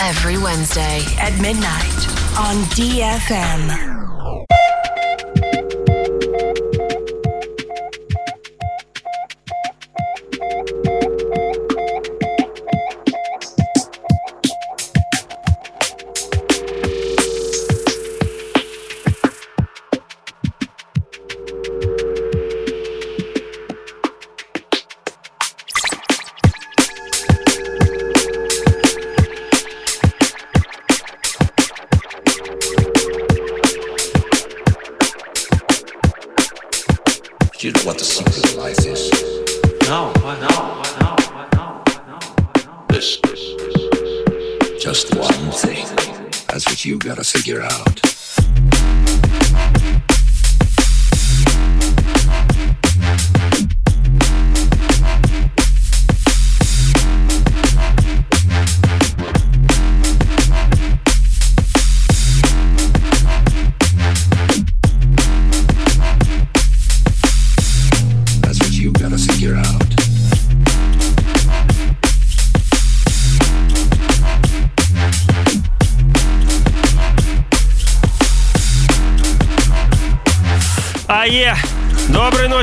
Every Wednesday at midnight on DFM.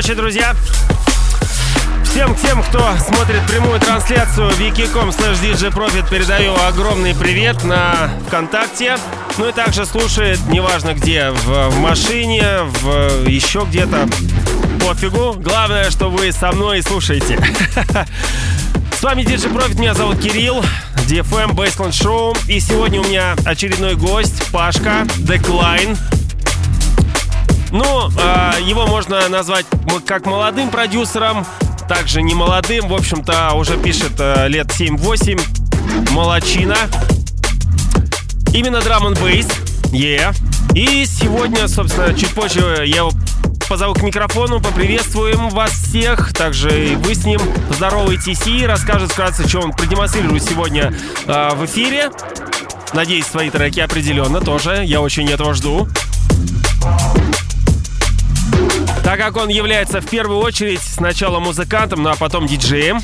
Ночи, друзья! Всем тем, кто смотрит прямую трансляцию wiki.com slash DJ Profit, передаю огромный привет на ВКонтакте. Ну и также слушает, неважно где, в, машине, в еще где-то. Пофигу. Главное, что вы со мной и слушаете. С вами DJ Profit, меня зовут Кирилл, DFM Baseland Show. И сегодня у меня очередной гость, Пашка, Decline. Ну, э, его можно назвать как молодым продюсером, также не молодым, в общем-то, уже пишет э, лет 7-8, молочина. Именно драм н бейс, yeah. И сегодня, собственно, чуть позже я его позову к микрофону, поприветствуем вас всех, также и вы с ним поздороваетесь и расскажет вкратце, что он продемонстрирует сегодня э, в эфире. Надеюсь, свои треки определенно тоже, я очень этого жду. Так как он является в первую очередь сначала музыкантом, ну а потом диджеем.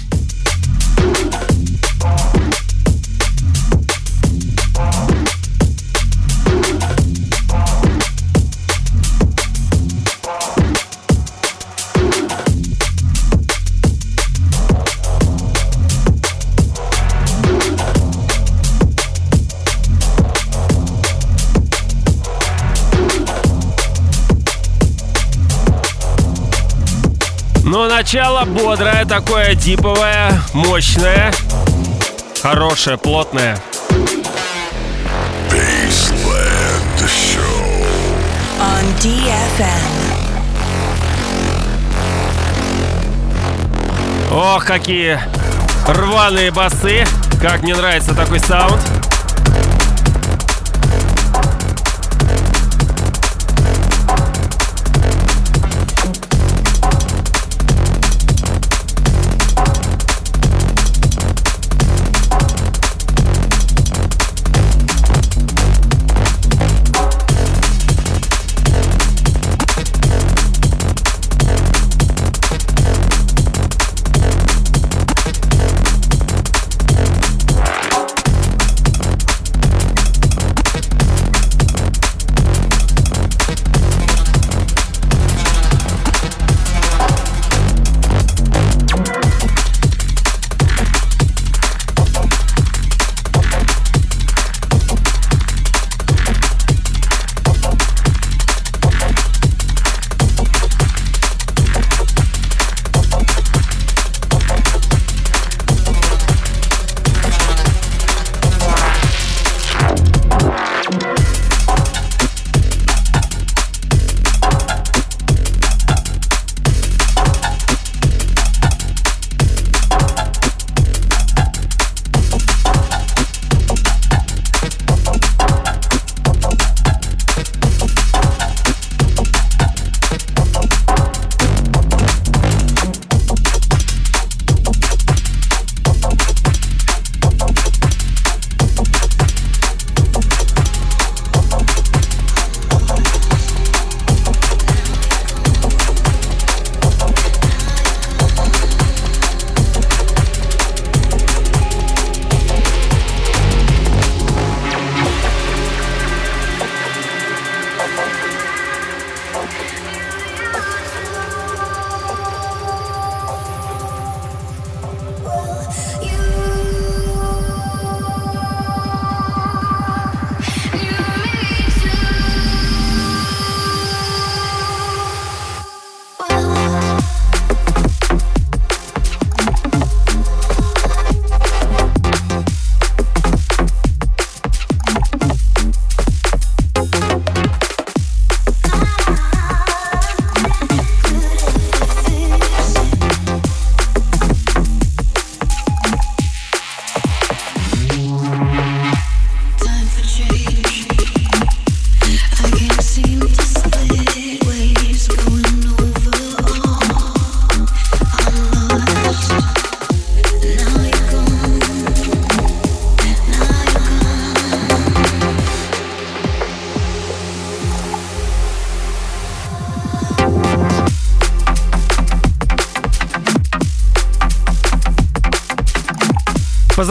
Но начало бодрое, такое диповое, мощное, хорошее, плотное. Baseland Show. On DFM. Ох, какие рваные басы. Как мне нравится такой саунд.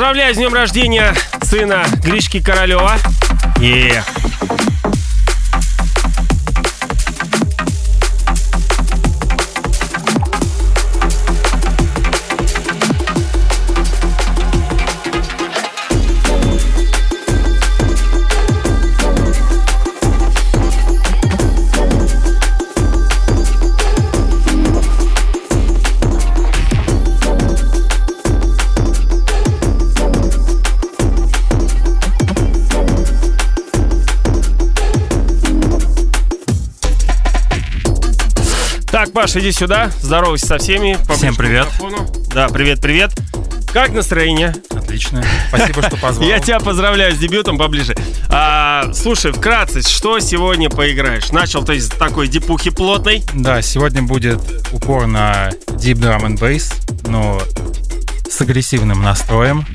Поздравляю с днем рождения сына Гришки Королева. Yeah. Паша, иди сюда. Здоровайся со всеми. Всем привет. Да, привет, привет. Как настроение? Отлично. Спасибо, что позвал. Я тебя поздравляю с дебютом поближе. А, слушай, вкратце, что сегодня поиграешь? Начал ты с такой дипухи плотной. Да, сегодня будет упор на Deep Drum and Bass, но с агрессивным настроем.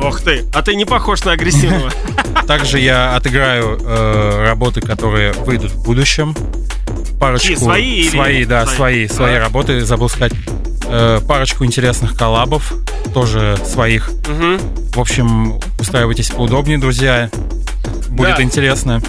Ох ты, а ты не похож на агрессивного. Также я отыграю э, работы, которые выйдут в будущем. Парочку Чьи, свои или- свои, да, свои? свои, свои работы. Забыл сказать. Э, парочку интересных коллабов, тоже своих. Мгм. В общем, устраивайтесь поудобнее, друзья. Будет Да. интересно.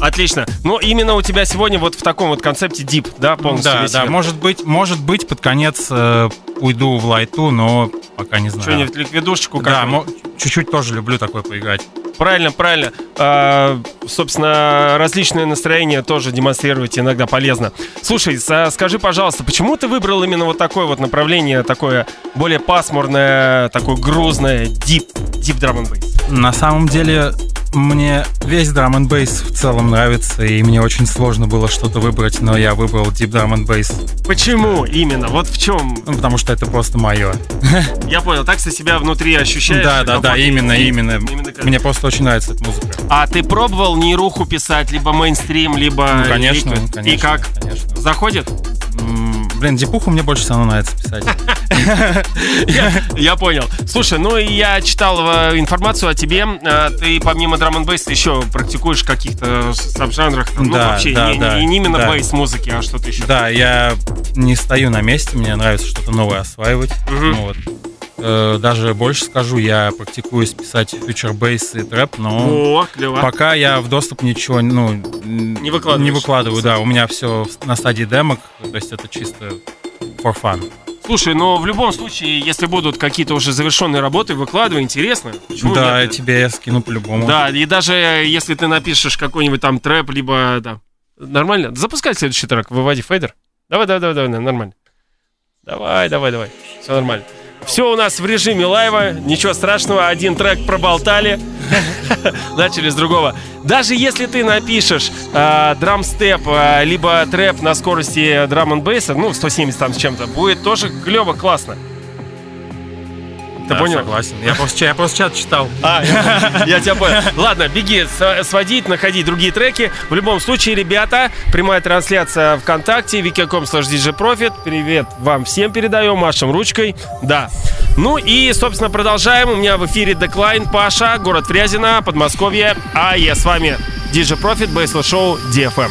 Отлично. Но именно у тебя сегодня вот в таком вот концепте дип, да, полностью Да, да, мир? может быть, может быть, под конец э, уйду в лайту, но пока не знаю. Что-нибудь ликвидушечку Да, чуть-чуть тоже люблю такое поиграть. Правильно, правильно. А, собственно, различные настроения тоже демонстрировать иногда полезно. Слушай, скажи, пожалуйста, почему ты выбрал именно вот такое вот направление, такое более пасмурное, такое грузное, deep drum and bass? На самом деле, мне весь драм н бейс в целом нравится, и мне очень сложно было что-то выбрать, но я выбрал Deep Drum and Bass, Почему именно? Вот в чем? ну, потому что это просто мое. Я понял, так ты себя внутри ощущаешь? Да, да, да, именно, именно. Мне просто очень нравится эта музыка. А ты пробовал нейруху писать, либо мейнстрим, либо... Ну, конечно, конечно. И как? Заходит? Блин, дипуху мне больше всего нравится писать. Я, понял. Слушай, ну и я читал э, информацию о тебе. Э, Ты помимо драм н бейс еще практикуешь в каких-то саб-жанрах. ну, вообще, не, именно бейс музыки, а что-то еще. Да, я не стою на месте, мне нравится что-то новое осваивать. Ну вот. Э, Даже больше скажу, я практикуюсь писать фьючер бейс и трэп, но О, клево. пока я в доступ ничего ну, не. Не выкладываю, да. У меня все на стадии демок, то есть это чисто for fun. Слушай, но в любом случае, если будут какие-то уже завершенные работы, выкладывай, интересно. Почему да, нет? тебе я скину по-любому. Да, и даже если ты напишешь какой-нибудь там трэп, либо, да, нормально. Запускай следующий трек, выводи фейдер. Давай, давай, давай, давай, нормально. Давай, давай, давай. Все нормально. Все у нас в режиме лайва, ничего страшного, один трек проболтали, начали с другого. Даже если ты напишешь э, драмстеп, э, либо трэп на скорости драм н ну, 170 там с чем-то, будет тоже клево, классно. Ты Да, понял? Согласен. Я просто, я просто чат читал. А, я, я тебя понял. Ладно, беги, с- сводить, находить другие треки. В любом случае, ребята, прямая трансляция ВКонтакте, wiki.com slash djprofit. Привет вам всем передаем, машем ручкой. Да. Ну и, собственно, продолжаем. У меня в эфире Деклайн, Паша, город Фрязино, Подмосковье. А я с вами DJ Profit, Бейсл Шоу, DFM.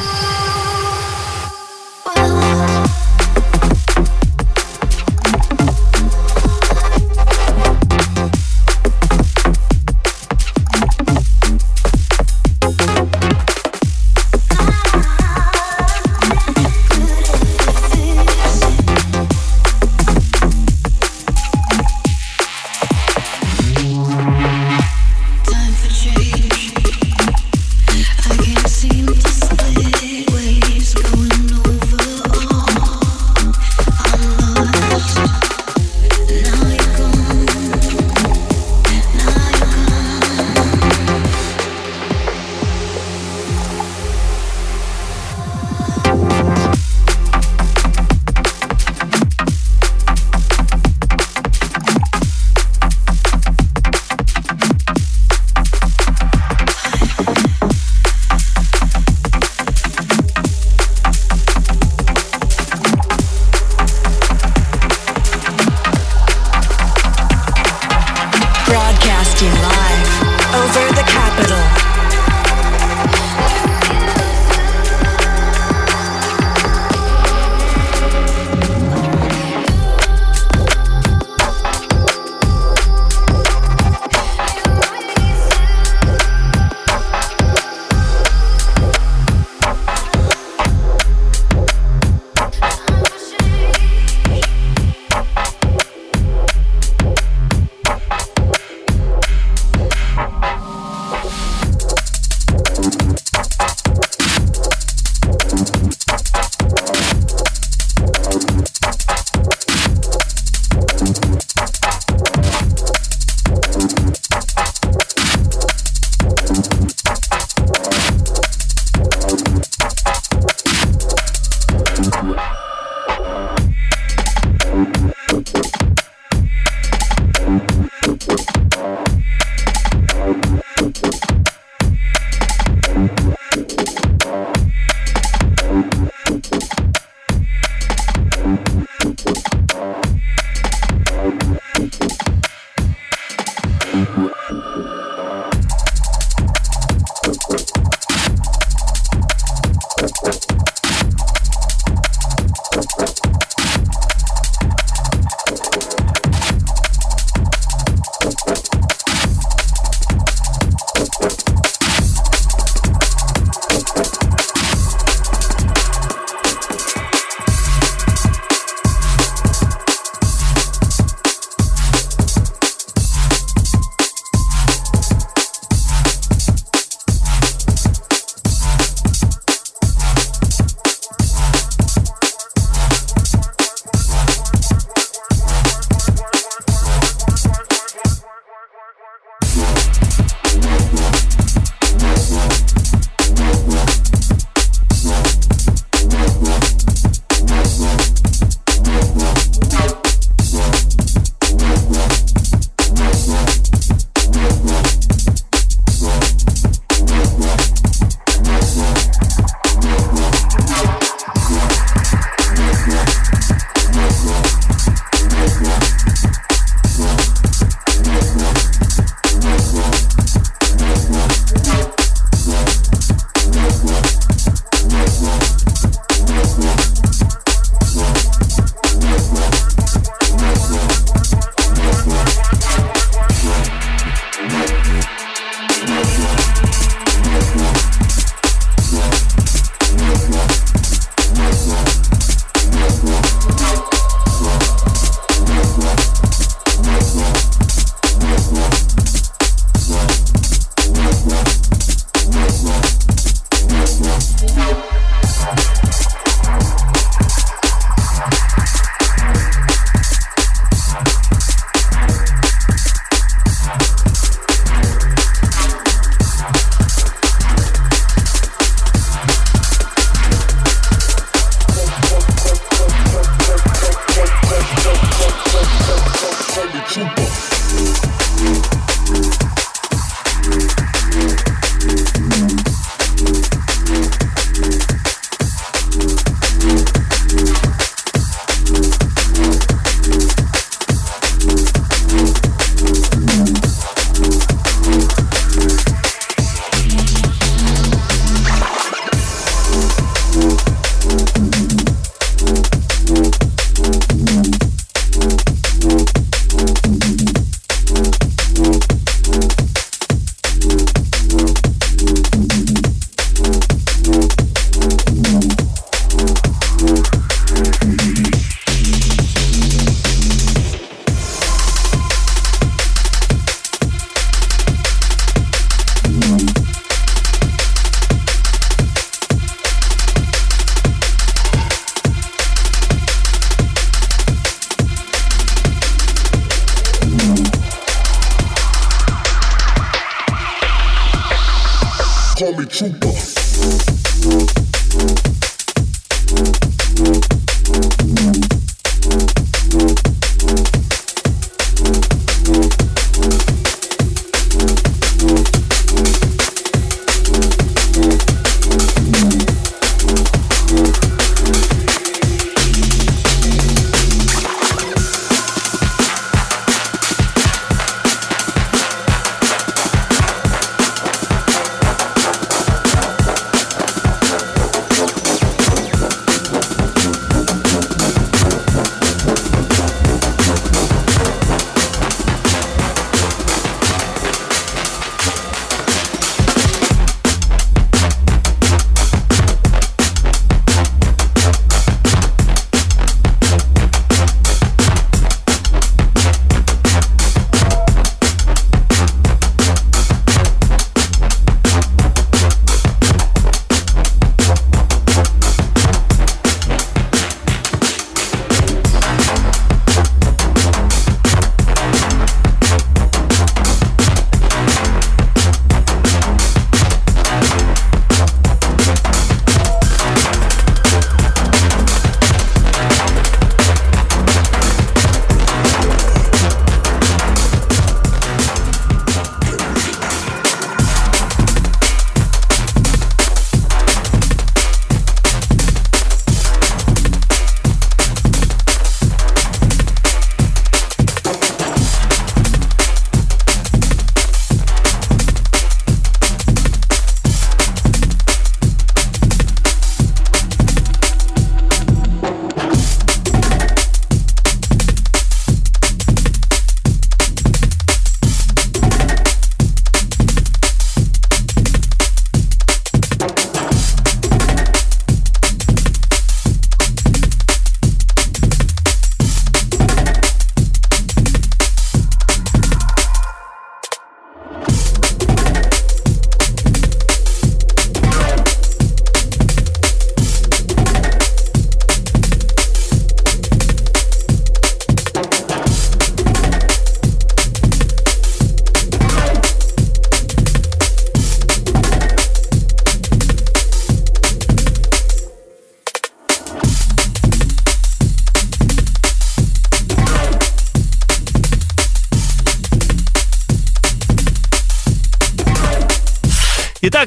call me Trooper.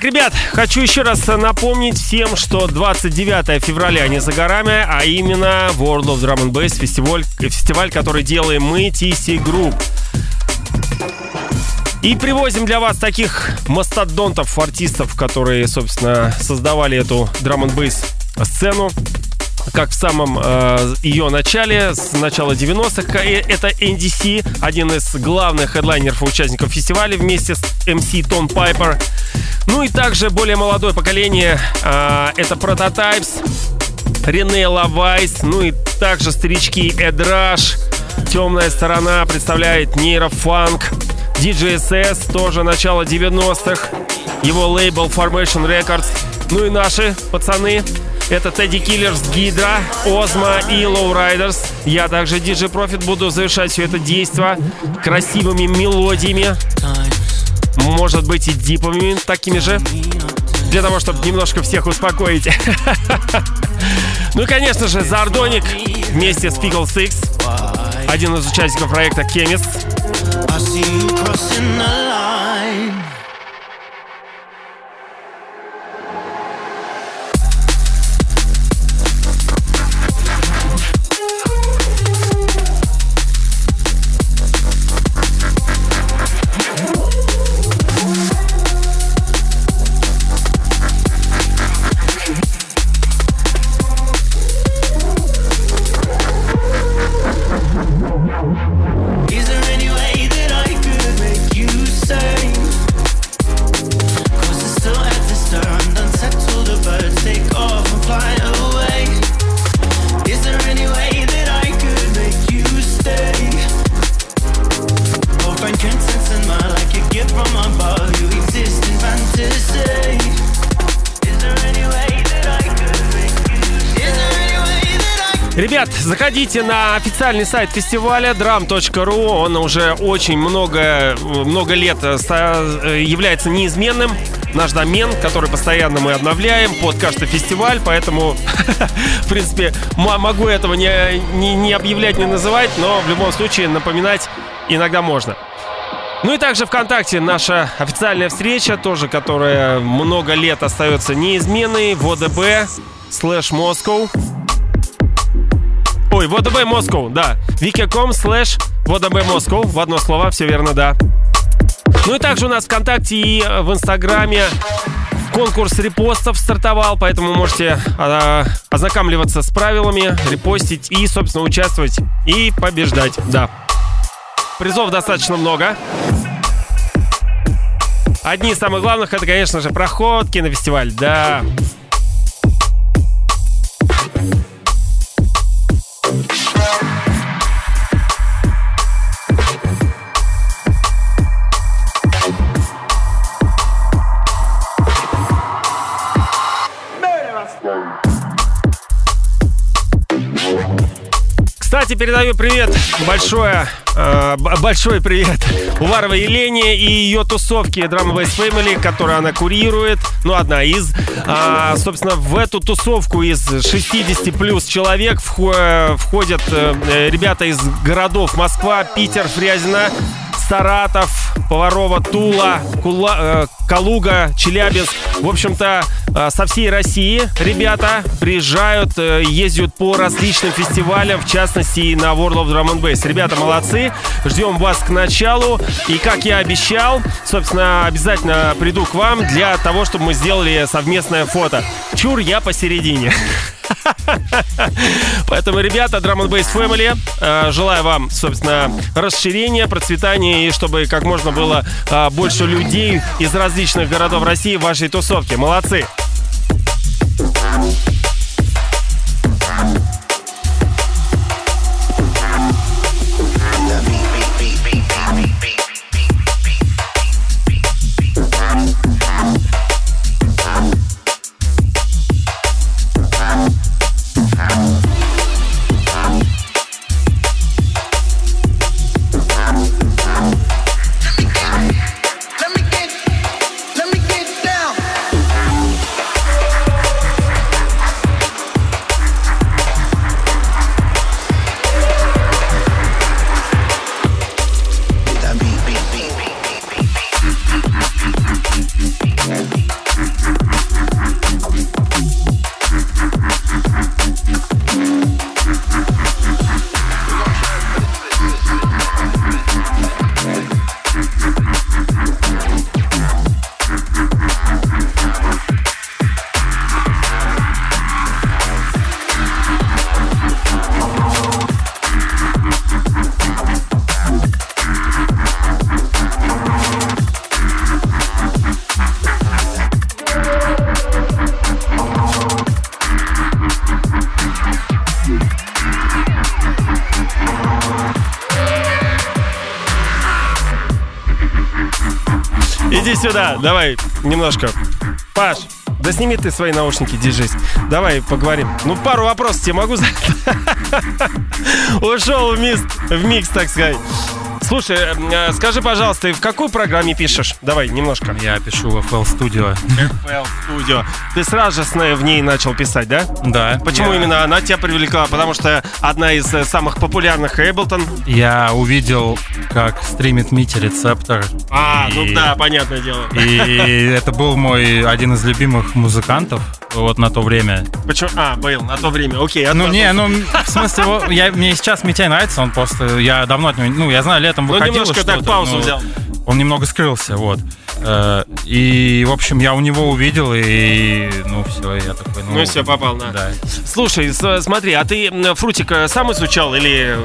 Ребят, хочу еще раз напомнить всем, что 29 февраля не за горами, а именно World of Drum and Bass фестиваль, фестиваль который делаем мы, TC Group. И привозим для вас таких мастодонтов, артистов, которые, собственно, создавали эту драм н бейс сцену как в самом э, ее начале, с начала 90-х. Это NDC, один из главных хедлайнеров и участников фестиваля вместе с MC Тон Пайпер. Ну и также более молодое поколение, э, это Prototypes, Рене Лавайс, ну и также старички Эдраш, Темная сторона представляет нейрофанк, DJSS, тоже начало 90-х, его лейбл Formation Records, ну и наши пацаны, это Тедди Киллерс, Гидра, Озма и Riders. Я также DJ Profit буду завершать все это действо красивыми мелодиями. Может быть и диповыми такими же. Для того, чтобы немножко всех успокоить. Ну и, конечно же, Зардоник вместе с Pickle Six. Один из участников проекта Chemist. Заходите на официальный сайт фестиваля drum.ru. Он уже очень много, много лет э, э, является неизменным. Наш домен, который постоянно мы обновляем под каждый фестиваль, поэтому, в принципе, могу этого не, не, не объявлять, не называть, но в любом случае напоминать иногда можно. Ну и также ВКонтакте наша официальная встреча, тоже которая много лет остается неизменной, ВОДБ слэш Москва. Ой, ВДБ Москва, да. wiki.com слэш ВДБ Москва. В одно слово, все верно, да. Ну и также у нас ВКонтакте и э, в Инстаграме конкурс репостов стартовал, поэтому можете э, ознакомливаться с правилами, репостить и, собственно, участвовать и побеждать, да. Призов достаточно много. Одни из самых главных это, конечно же, проходки на фестиваль, да. Кстати, передаю привет большое, э, большой привет Уваровой Елене и ее тусовке Drum Bass Family, которую она курирует. Ну, одна из. А, собственно, в эту тусовку из 60 плюс человек входят э, ребята из городов Москва, Питер, Фрязино, Саратов, Поварова, Тула, Кула, э, Калуга, Челябинск. В общем-то, э, со всей России ребята приезжают, э, ездят по различным фестивалям, в частности и на World of Drum and Bass. Ребята молодцы, ждем вас к началу. И как я обещал, собственно, обязательно приду к вам для того, чтобы мы сделали совместное фото. Чур, я посередине. Поэтому, ребята, Drum Bass Family, э, желаю вам, собственно, расширения, процветания и чтобы как можно было э, больше людей из различных городов России в вашей тусовке. Молодцы! Иди сюда, давай, немножко. Паш, да сними ты свои наушники, держись. Давай поговорим. Ну, пару вопросов тебе могу задать? Ушел в микс, в микс, так сказать. Слушай, э, скажи, пожалуйста, в какой программе пишешь? Давай, немножко. Я пишу в FL Studio. FL Studio. Ты сразу же в ней начал писать, да? Да. Почему я- именно она тебя привлекла? Потому что одна из э, самых популярных Эйблтон. Я увидел, как стримит Мити Рецептор. А, ну И- да, понятное дело. И это был мой один из любимых музыкантов вот на то время. Почему? А, был на то время. Окей, Ну не, ну в смысле, я, мне сейчас Митяй нравится, он просто, я давно от него, ну я знаю, летом Ну, выходило немножко так паузу ну, взял. Он немного скрылся, вот. Э, И, в общем, я у него увидел, и, ну, все, я такой, ну... Ну все, попал на. Да, Слушай, смотри, а ты Фрутик сам изучал или...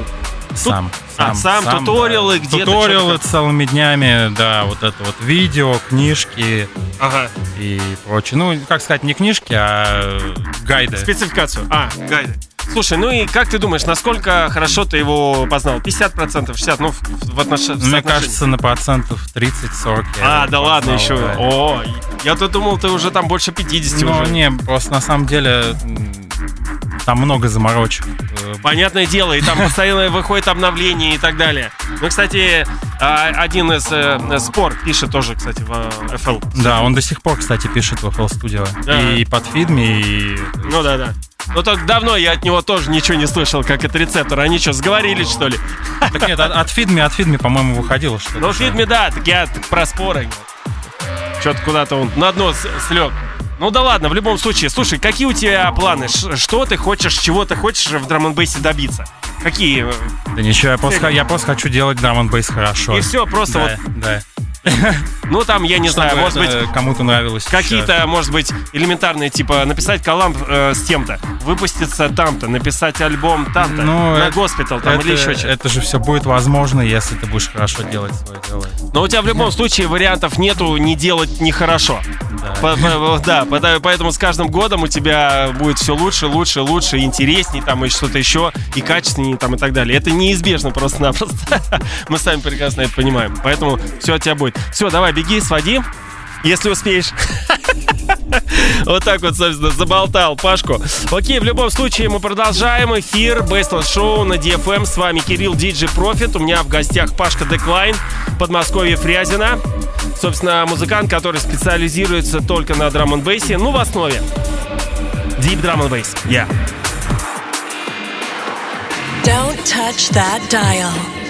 сам. А, сам, туториалы где-то Туториалы что-то целыми днями, да, вот это вот видео, книжки Ага, и прочее. Ну, как сказать, не книжки, а гайды. спецификацию. А, гайды. Слушай, ну и как ты думаешь, насколько хорошо ты его познал? 50%, 60%, ну, в, в отнош- в Мне кажется, на процентов 30-40. я А, да ладно, еще. да. О, я-то думал, ты уже там больше 50 Ну, уже. не, просто на самом деле там много заморочек. Э, Понятное дело, и там постоянно выходит обновление и так далее. Ну, кстати, а, один из э, спор пишет тоже, кстати, в э, FL. Да, он до сих пор, кстати, пишет в FL Studio. Да. И под фидми, и... Ну да, да. Ну так давно я от него тоже ничего не слышал, как это рецептор. Они что, сговорились, что ли? Так нет, от, от фидми, от фидми, по-моему, выходило что-то. Ну, фильме, да, так я про споры. Что-то куда-то он на дно слег. Ну да ладно, в любом случае. Слушай, какие у тебя планы? Ш- что ты хочешь, чего ты хочешь в драм н добиться? Какие? э, Да ничего, я просто, я просто хочу делать драм н хорошо. И все, просто да, вот, да. ну там, я не знаю, Чтобы может быть, это кому-то нравилось. Какие-то, может быть, элементарные, типа написать коллаб э, с тем-то, выпуститься там-то, написать альбом там-то, Ну, на это- госпитал там это, или еще что-то. это же все будет возможно, если ты будешь хорошо делать свое дело. Но у тебя в любом случае вариантов нету не делать нехорошо. По- по- Да, пота- поэтому с каждым годом у тебя будет все лучше, лучше, лучше, интересней, там и что-то еще, и качественнее там и так далее. Это неизбежно просто-напросто. Мы сами прекрасно это понимаем. Поэтому все от тебя будет. Все, давай, беги, своди, если успеешь. Вот так вот, собственно, заболтал Пашку. Окей, в любом случае мы продолжаем эфир Bassland Show на DFM. С вами Кирилл DJ Profit. У меня в гостях Пашка Decline, Подмосковье Фрязина. Собственно, музыкант, который специализируется только на драм н ну, в основе. Deep Drum and Bass. Yeah. Don't touch that dial.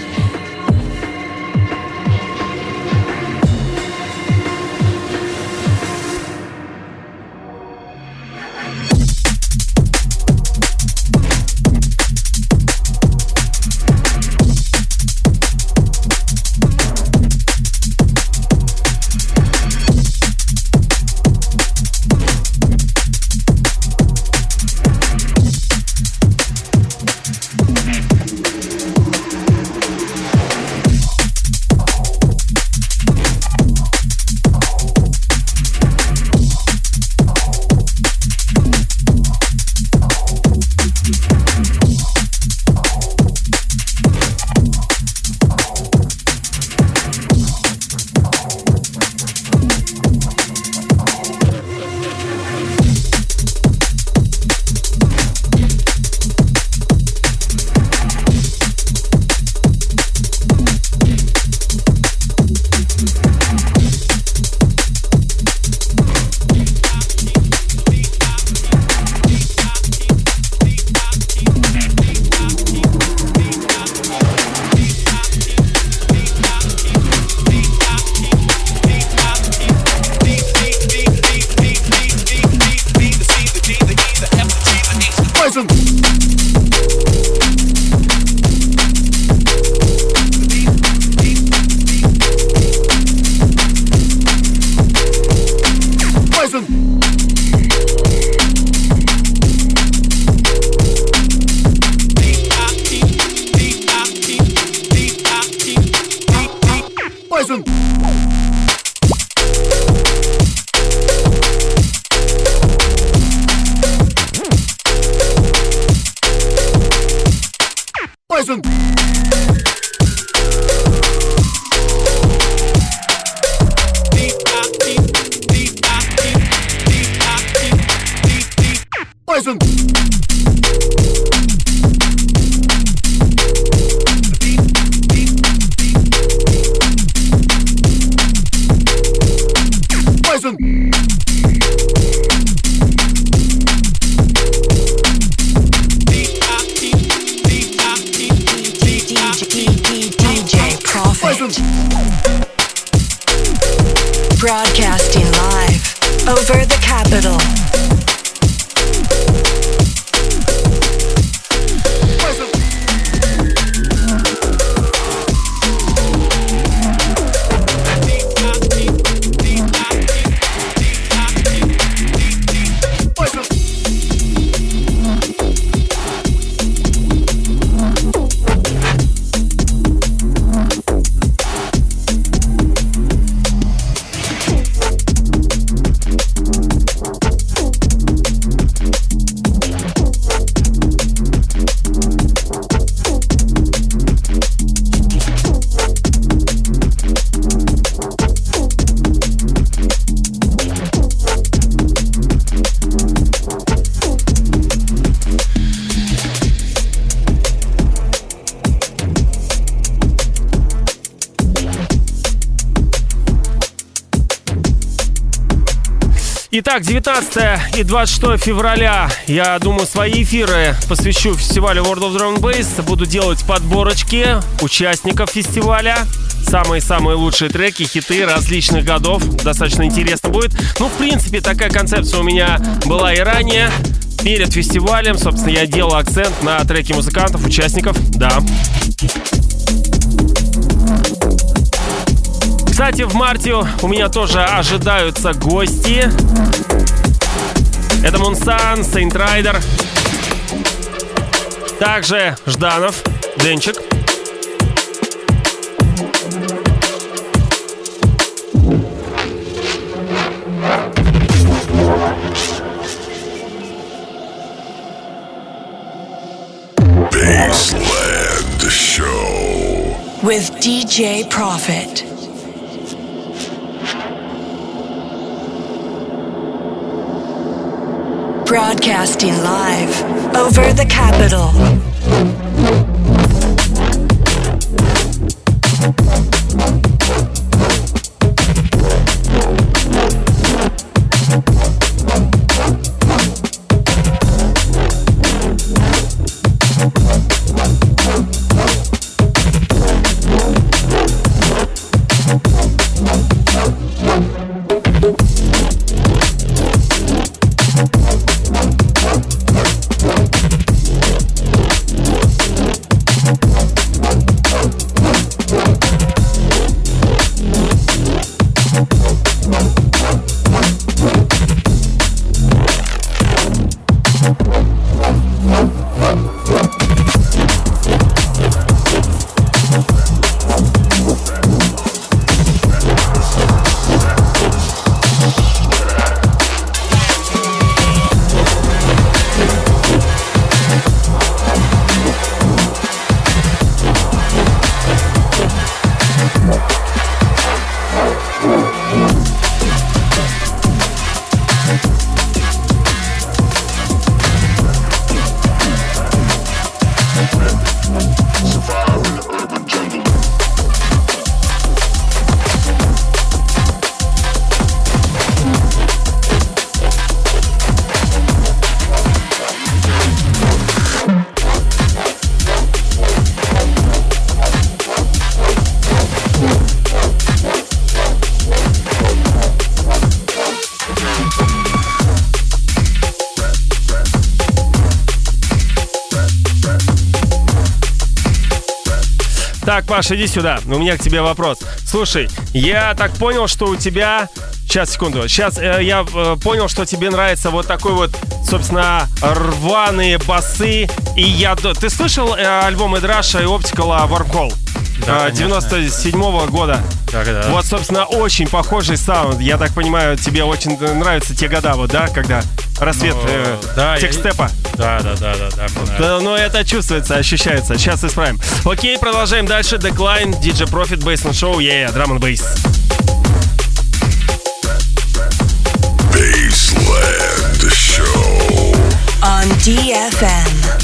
Итак, 19 и 26 февраля, я думаю, свои эфиры посвящу фестивалю World of Drum Bass. Буду делать подборочки участников фестиваля. Самые-самые лучшие треки, хиты различных годов. Достаточно интересно будет. Ну, в принципе, такая концепция у меня была и ранее. Перед фестивалем, собственно, я делал акцент на треки музыкантов, участников. Да. Кстати, в марте у меня тоже ожидаются гости. Это Мунсан, Сейнт Райдер. Также Жданов, Денчик. Baseland Show. with DJ Profit. Broadcasting live over the capital. Паша, иди сюда. У меня к тебе вопрос. Слушай, я так понял, что у тебя... Сейчас, секунду. Сейчас э, я э, понял, что тебе нравится вот такой вот, собственно, рваные басы. И я... Ты слышал э, альбом Эдраша и Оптикала Wormhole? Да, Э, конечно. 97 года. Да, да. Вот, собственно, очень похожий саунд. Я так понимаю, тебе очень нравятся те года, вот, да, когда рассвет Ну, э, да, я- текстепа. Да, да, да, да, да. нравится. Да, но это чувствуется, ощущается. Сейчас исправим. Окей, продолжаем дальше. Decline, DJ Profit, Baseline Show, yeah, Drum and Bass. Baseland Show. on DFM.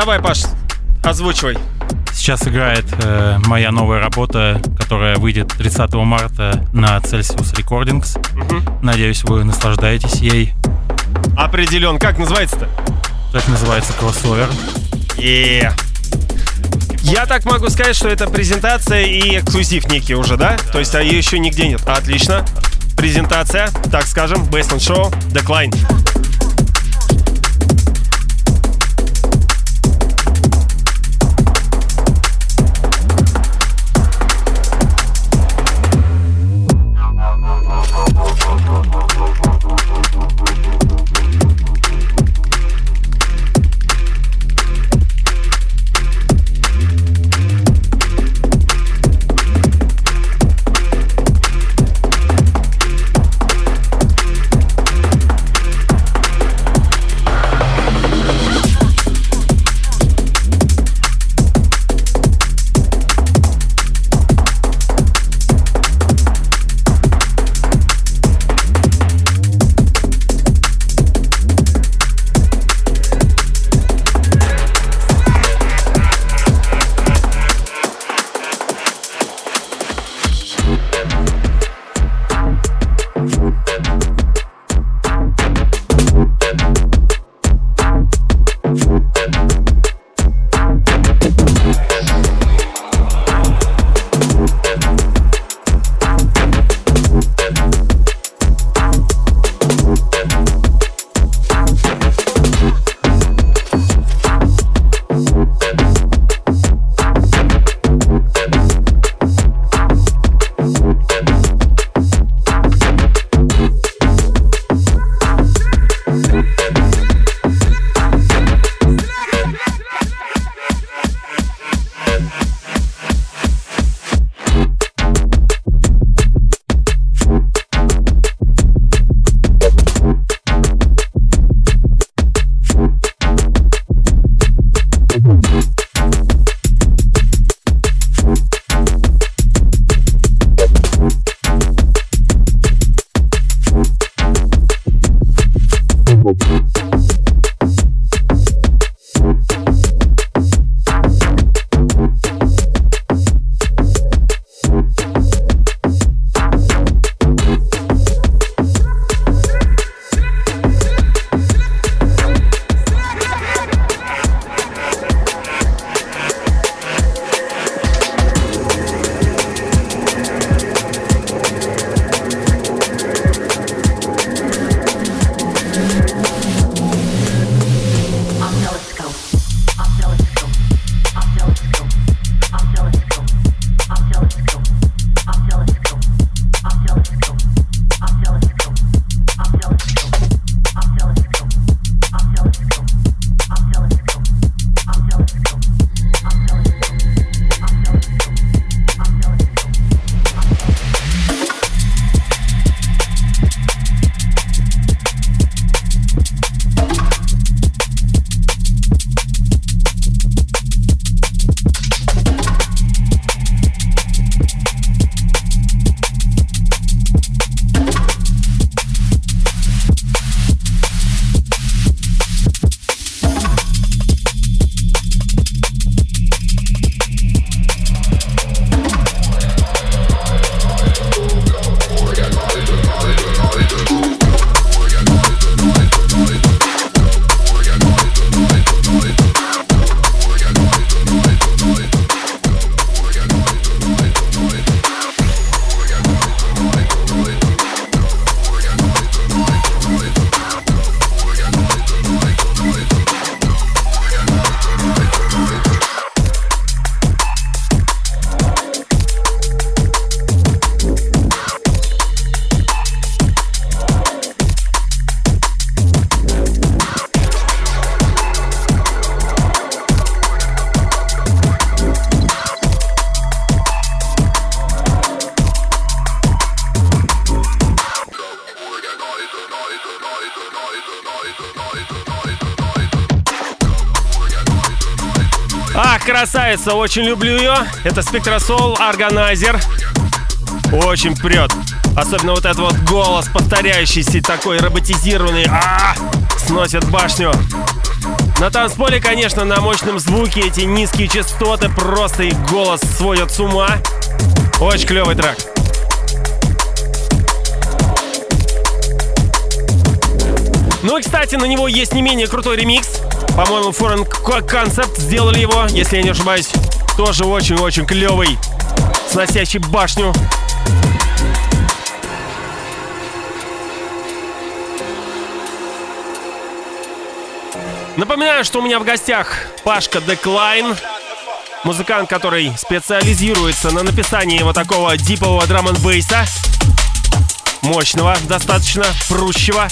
Давай, Паш, озвучивай. Сейчас играет э, моя новая работа, которая выйдет 30 марта на Celsius Recordings. Надеюсь, вы наслаждаетесь ей. Определен. Как называется-то? Так называется кроссовер. Е. Я так могу сказать, что это презентация и эксклюзив некий уже, да? То есть а ее еще нигде нет. Отлично. Презентация, так скажем, Basement Show, Decline. Ах, красавица, очень люблю ее. Это Спектросол Органайзер. Очень прет. Особенно вот этот вот голос, повторяющийся, такой роботизированный. А, сносит башню. На танцполе, конечно, на мощном звуке эти низкие частоты просто и голос сводят с ума. Очень клевый трек. Ну и, кстати, на него есть не менее крутой ремикс. По-моему, Foreign Concept сделали его, если я не ошибаюсь. Тоже очень-очень клевый, сносящий башню. Напоминаю, что у меня в гостях Пашка Деклайн, музыкант, который специализируется на написании вот такого дипового драм бейса мощного, достаточно прущего.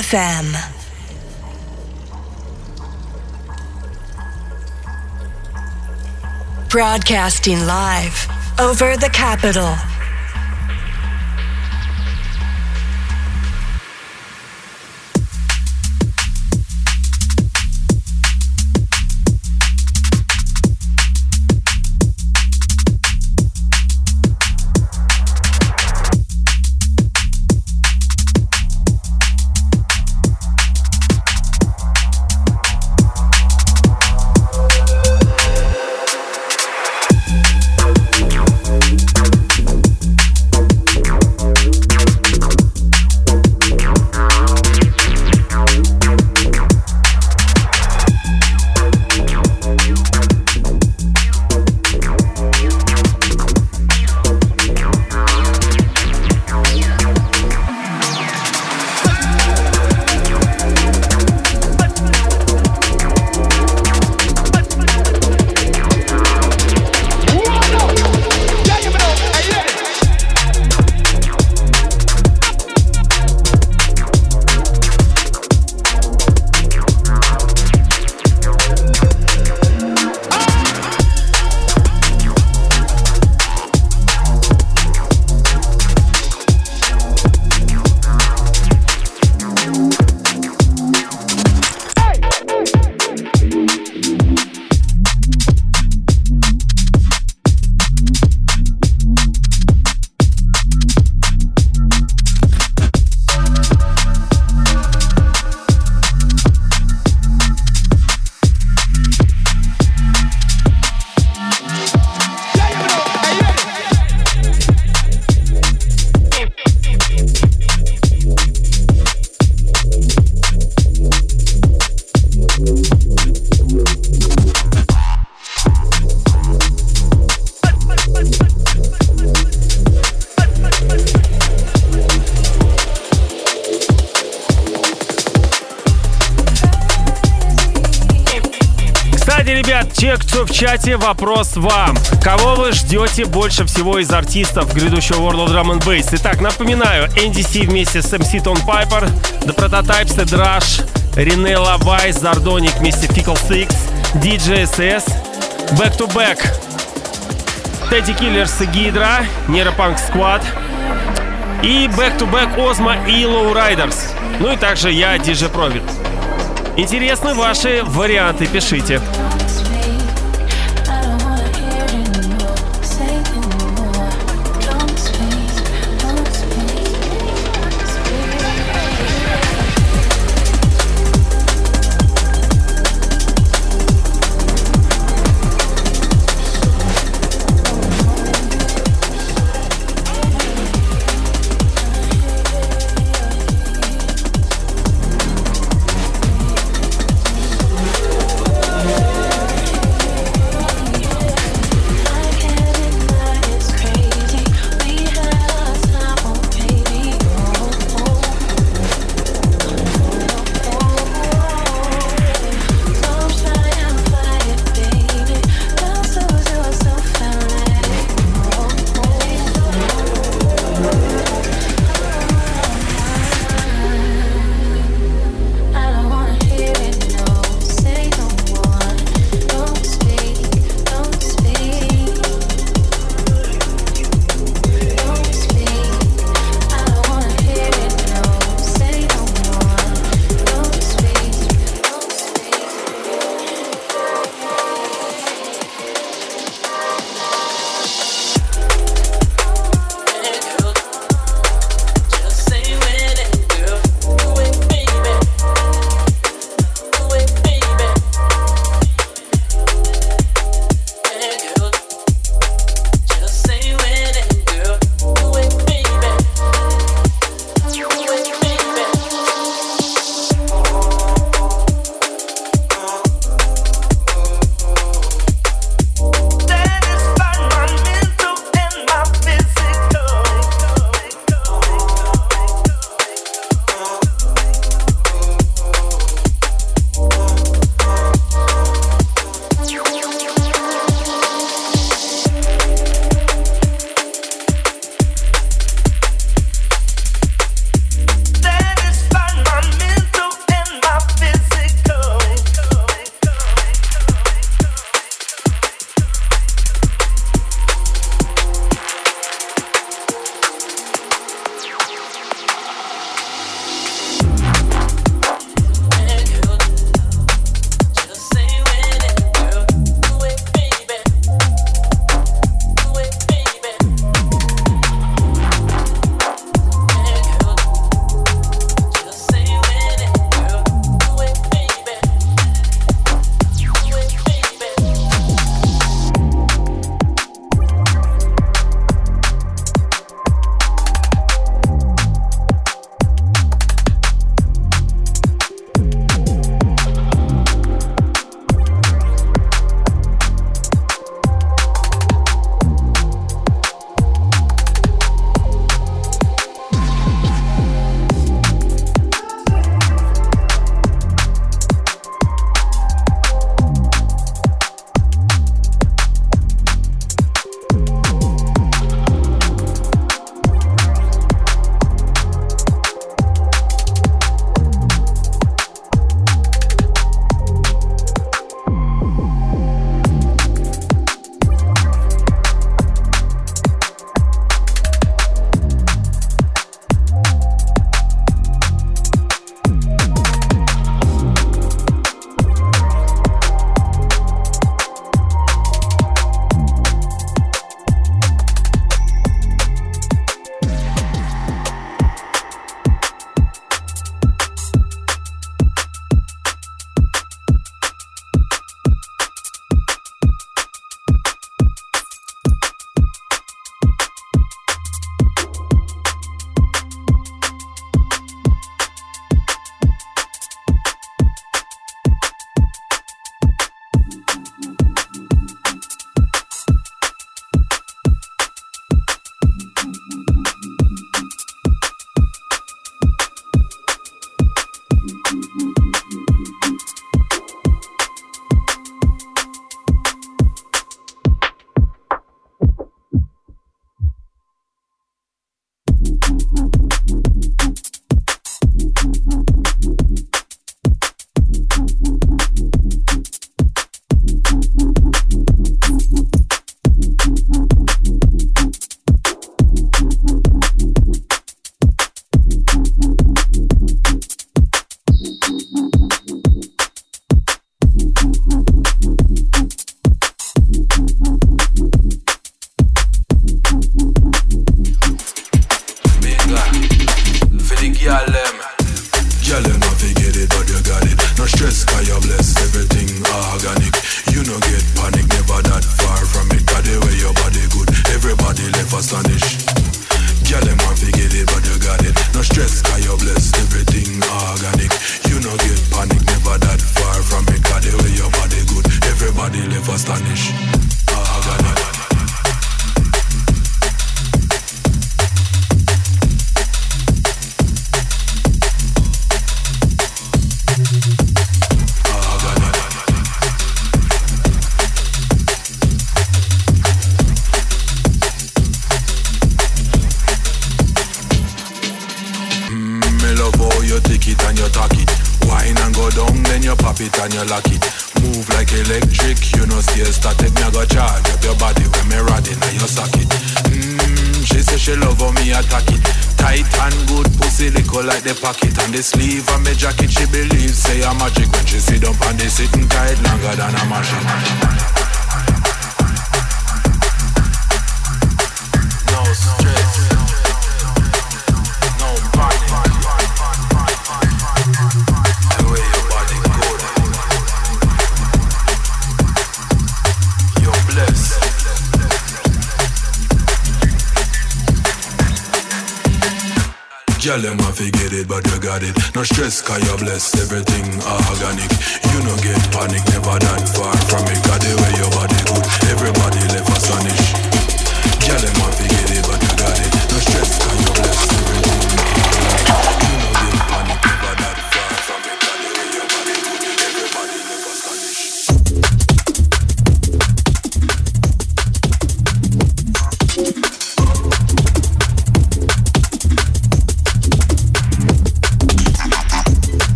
DFM. Broadcasting live over the capital. Чате, вопрос вам. Кого вы ждете больше всего из артистов грядущего World of Drum and Bass? Итак, напоминаю, NDC вместе с MC Tom Piper, The Prototypes, The Drush, Ринелла Вайс, Зардоник вместе с Fickle Six, DJ SS, Back to Back, Teddy Killers и Гидра, Нейропанк Squad, и Back to Back Озма и Low Riders. Ну и также я, DJ Profit. Интересны ваши варианты, пишите.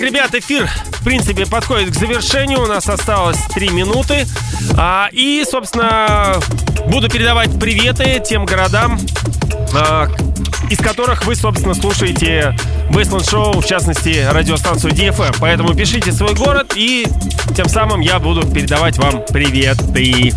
Итак, ребят, эфир, в принципе, подходит к завершению. У нас осталось 3 минуты. А, и, собственно, буду передавать приветы тем городам, а, из которых вы, собственно, слушаете Wasteland Show, в частности, радиостанцию DFM. Поэтому пишите свой город, и тем самым я буду передавать вам приветы.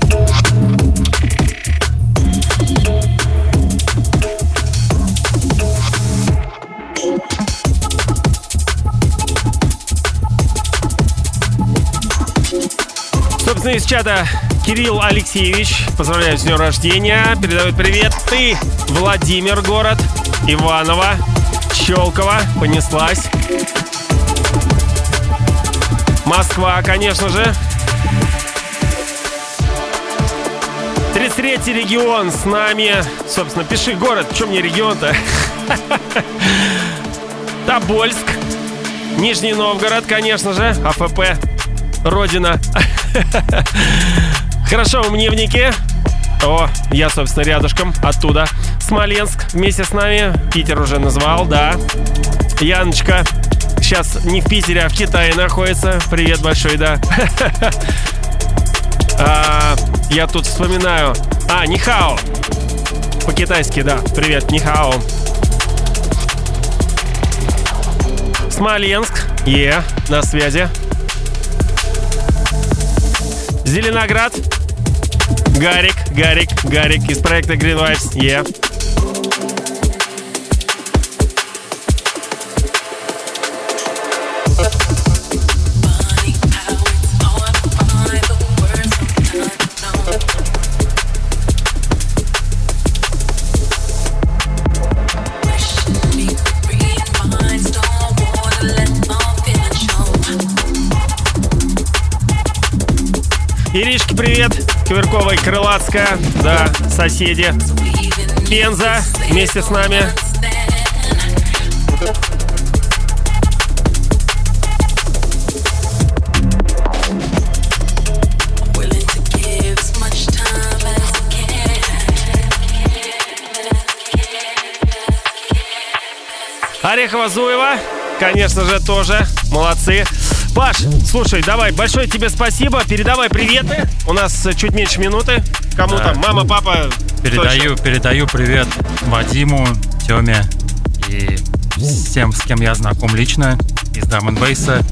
Собственно, из чата Кирилл Алексеевич, поздравляю с днем рождения, передает привет. Ты, Владимир, город, Иваново, Щелково, понеслась. Москва, конечно же. 33-й регион с нами. Собственно, пиши город. Чем мне регион-то? Тобольск. Нижний Новгород, конечно же. АФП. Родина. Хорошо, мневники. О, я, собственно, рядышком оттуда. Смоленск вместе с нами. Питер уже назвал, да. Яночка сейчас не в Питере, а в Китае находится. Привет большой, да. А, я тут вспоминаю. А, Нихао. По-китайски, да. Привет, Нихао. Смоленск. Е, на связи. Зеленоград. Гарик, Гарик, Гарик из проекта Green Vibes. Е. привет. Кверковой, Крылатская, да, соседи. Пенза вместе с нами. Орехово-Зуево, конечно же, тоже. Молодцы. Паш, слушай, давай, большое тебе спасибо. Передавай приветы. У нас э, чуть меньше минуты. Кому Да. там? Мама, папа. кто еще? Передаю, передаю привет Вадиму, Теме и всем, с кем я знаком лично из and Bass.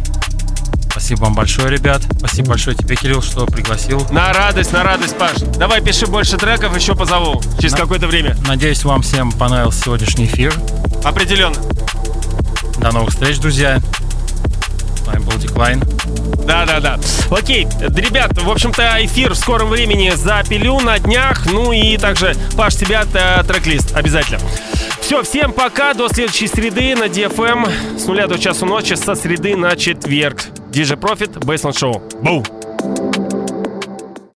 Спасибо вам большое, ребят. Спасибо большое тебе, Кирилл, что пригласил. На радость, на радость, Паш. Давай пиши больше треков, еще позову. Через На- какое-то время. Надеюсь, вам всем понравился сегодняшний эфир. Определенно. До новых встреч, друзья. С вами был Деклайн. Да, да, да. Окей, ребят, в общем-то, эфир в скором времени запилю на днях. Ну и также, Паш, тебя э, трек-лист обязательно. Все, всем пока, до следующей среды на DFM с нуля до часу ночи со среды на четверг. DJ Profit, Baseline Show. Боу!